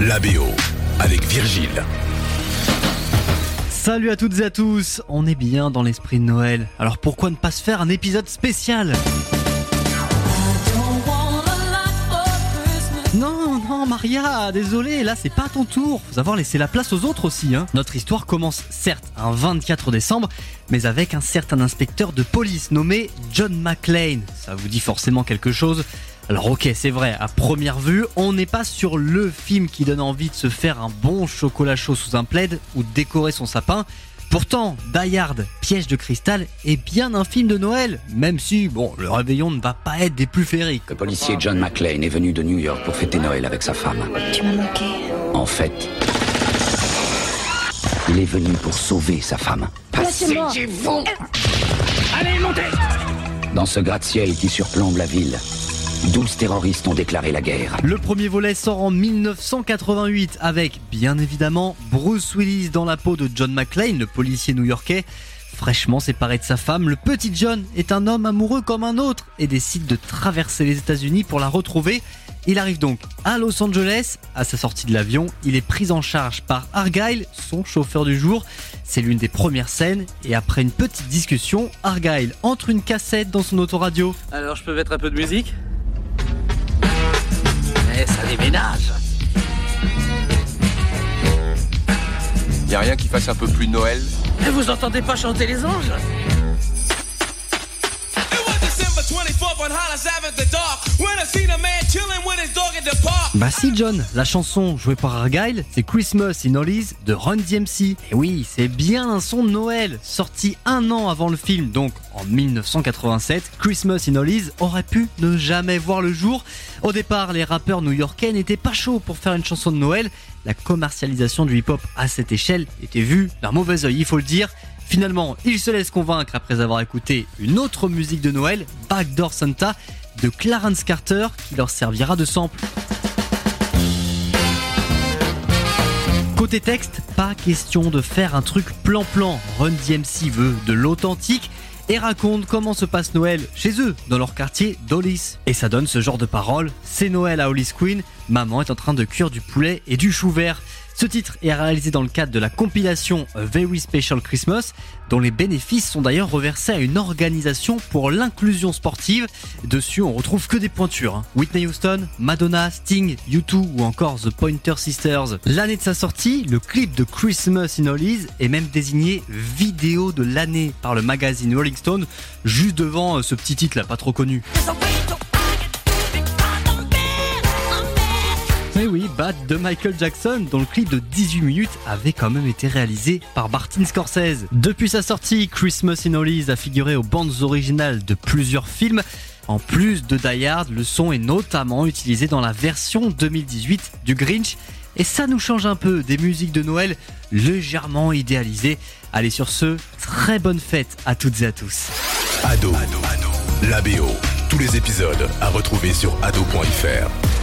la BO avec Virgile. Salut à toutes et à tous, on est bien dans l'esprit de Noël, alors pourquoi ne pas se faire un épisode spécial Non, non, Maria, désolé, là c'est pas ton tour. Faut savoir laisser la place aux autres aussi. Hein. Notre histoire commence certes un 24 décembre, mais avec un certain inspecteur de police nommé John McClane. Ça vous dit forcément quelque chose alors ok, c'est vrai, à première vue, on n'est pas sur le film qui donne envie de se faire un bon chocolat chaud sous un plaid ou de décorer son sapin. Pourtant, Die Hard, Piège de cristal, est bien un film de Noël, même si, bon, le réveillon ne va pas être des plus féeriques. Le policier John McClane est venu de New York pour fêter Noël avec sa femme. Tu m'as manqué. En fait, il est venu pour sauver sa femme. Lâchez-moi. vous Allez, montez Dans ce gratte-ciel qui surplombe la ville, 12 terroristes ont déclaré la guerre. Le premier volet sort en 1988 avec, bien évidemment, Bruce Willis dans la peau de John McClane, le policier new-yorkais. Fraîchement séparé de sa femme, le petit John est un homme amoureux comme un autre et décide de traverser les États-Unis pour la retrouver. Il arrive donc à Los Angeles. À sa sortie de l'avion, il est pris en charge par Argyle, son chauffeur du jour. C'est l'une des premières scènes et après une petite discussion, Argyle entre une cassette dans son autoradio. Alors, je peux mettre un peu de musique? Eh, ça déménage. Y a rien qui fasse un peu plus Noël Eh, Vous entendez pas chanter les anges? Bah si John, la chanson jouée par Argyle, c'est Christmas in Hollies de Run DMC. Et oui, c'est bien un son de Noël, sorti un an avant le film, donc en 1987. Christmas in Hollies aurait pu ne jamais voir le jour. Au départ, les rappeurs new-yorkais n'étaient pas chauds pour faire une chanson de Noël. La commercialisation du hip-hop à cette échelle était vue d'un mauvais œil, il faut le dire. Finalement, ils se laissent convaincre après avoir écouté une autre musique de Noël, Backdoor Santa, de Clarence Carter, qui leur servira de sample. Côté texte, pas question de faire un truc plan-plan. Run DMC veut de l'authentique et raconte comment se passe Noël chez eux, dans leur quartier d'Hollis. Et ça donne ce genre de paroles. C'est Noël à Hollis Queen, maman est en train de cuire du poulet et du chou vert. Ce titre est réalisé dans le cadre de la compilation Very Special Christmas, dont les bénéfices sont d'ailleurs reversés à une organisation pour l'inclusion sportive. Dessus, on retrouve que des pointures. hein. Whitney Houston, Madonna, Sting, U2 ou encore The Pointer Sisters. L'année de sa sortie, le clip de Christmas in Hollies est même désigné vidéo de l'année par le magazine Rolling Stone, juste devant euh, ce petit titre là, pas trop connu. De Michael Jackson, dont le clip de 18 minutes avait quand même été réalisé par Martin Scorsese. Depuis sa sortie, Christmas in Hollies a figuré aux bandes originales de plusieurs films. En plus de Die Hard, le son est notamment utilisé dans la version 2018 du Grinch. Et ça nous change un peu des musiques de Noël légèrement idéalisées. Allez sur ce, très bonne fête à toutes et à tous. Ado, la BO. Tous les épisodes à retrouver sur ado.fr.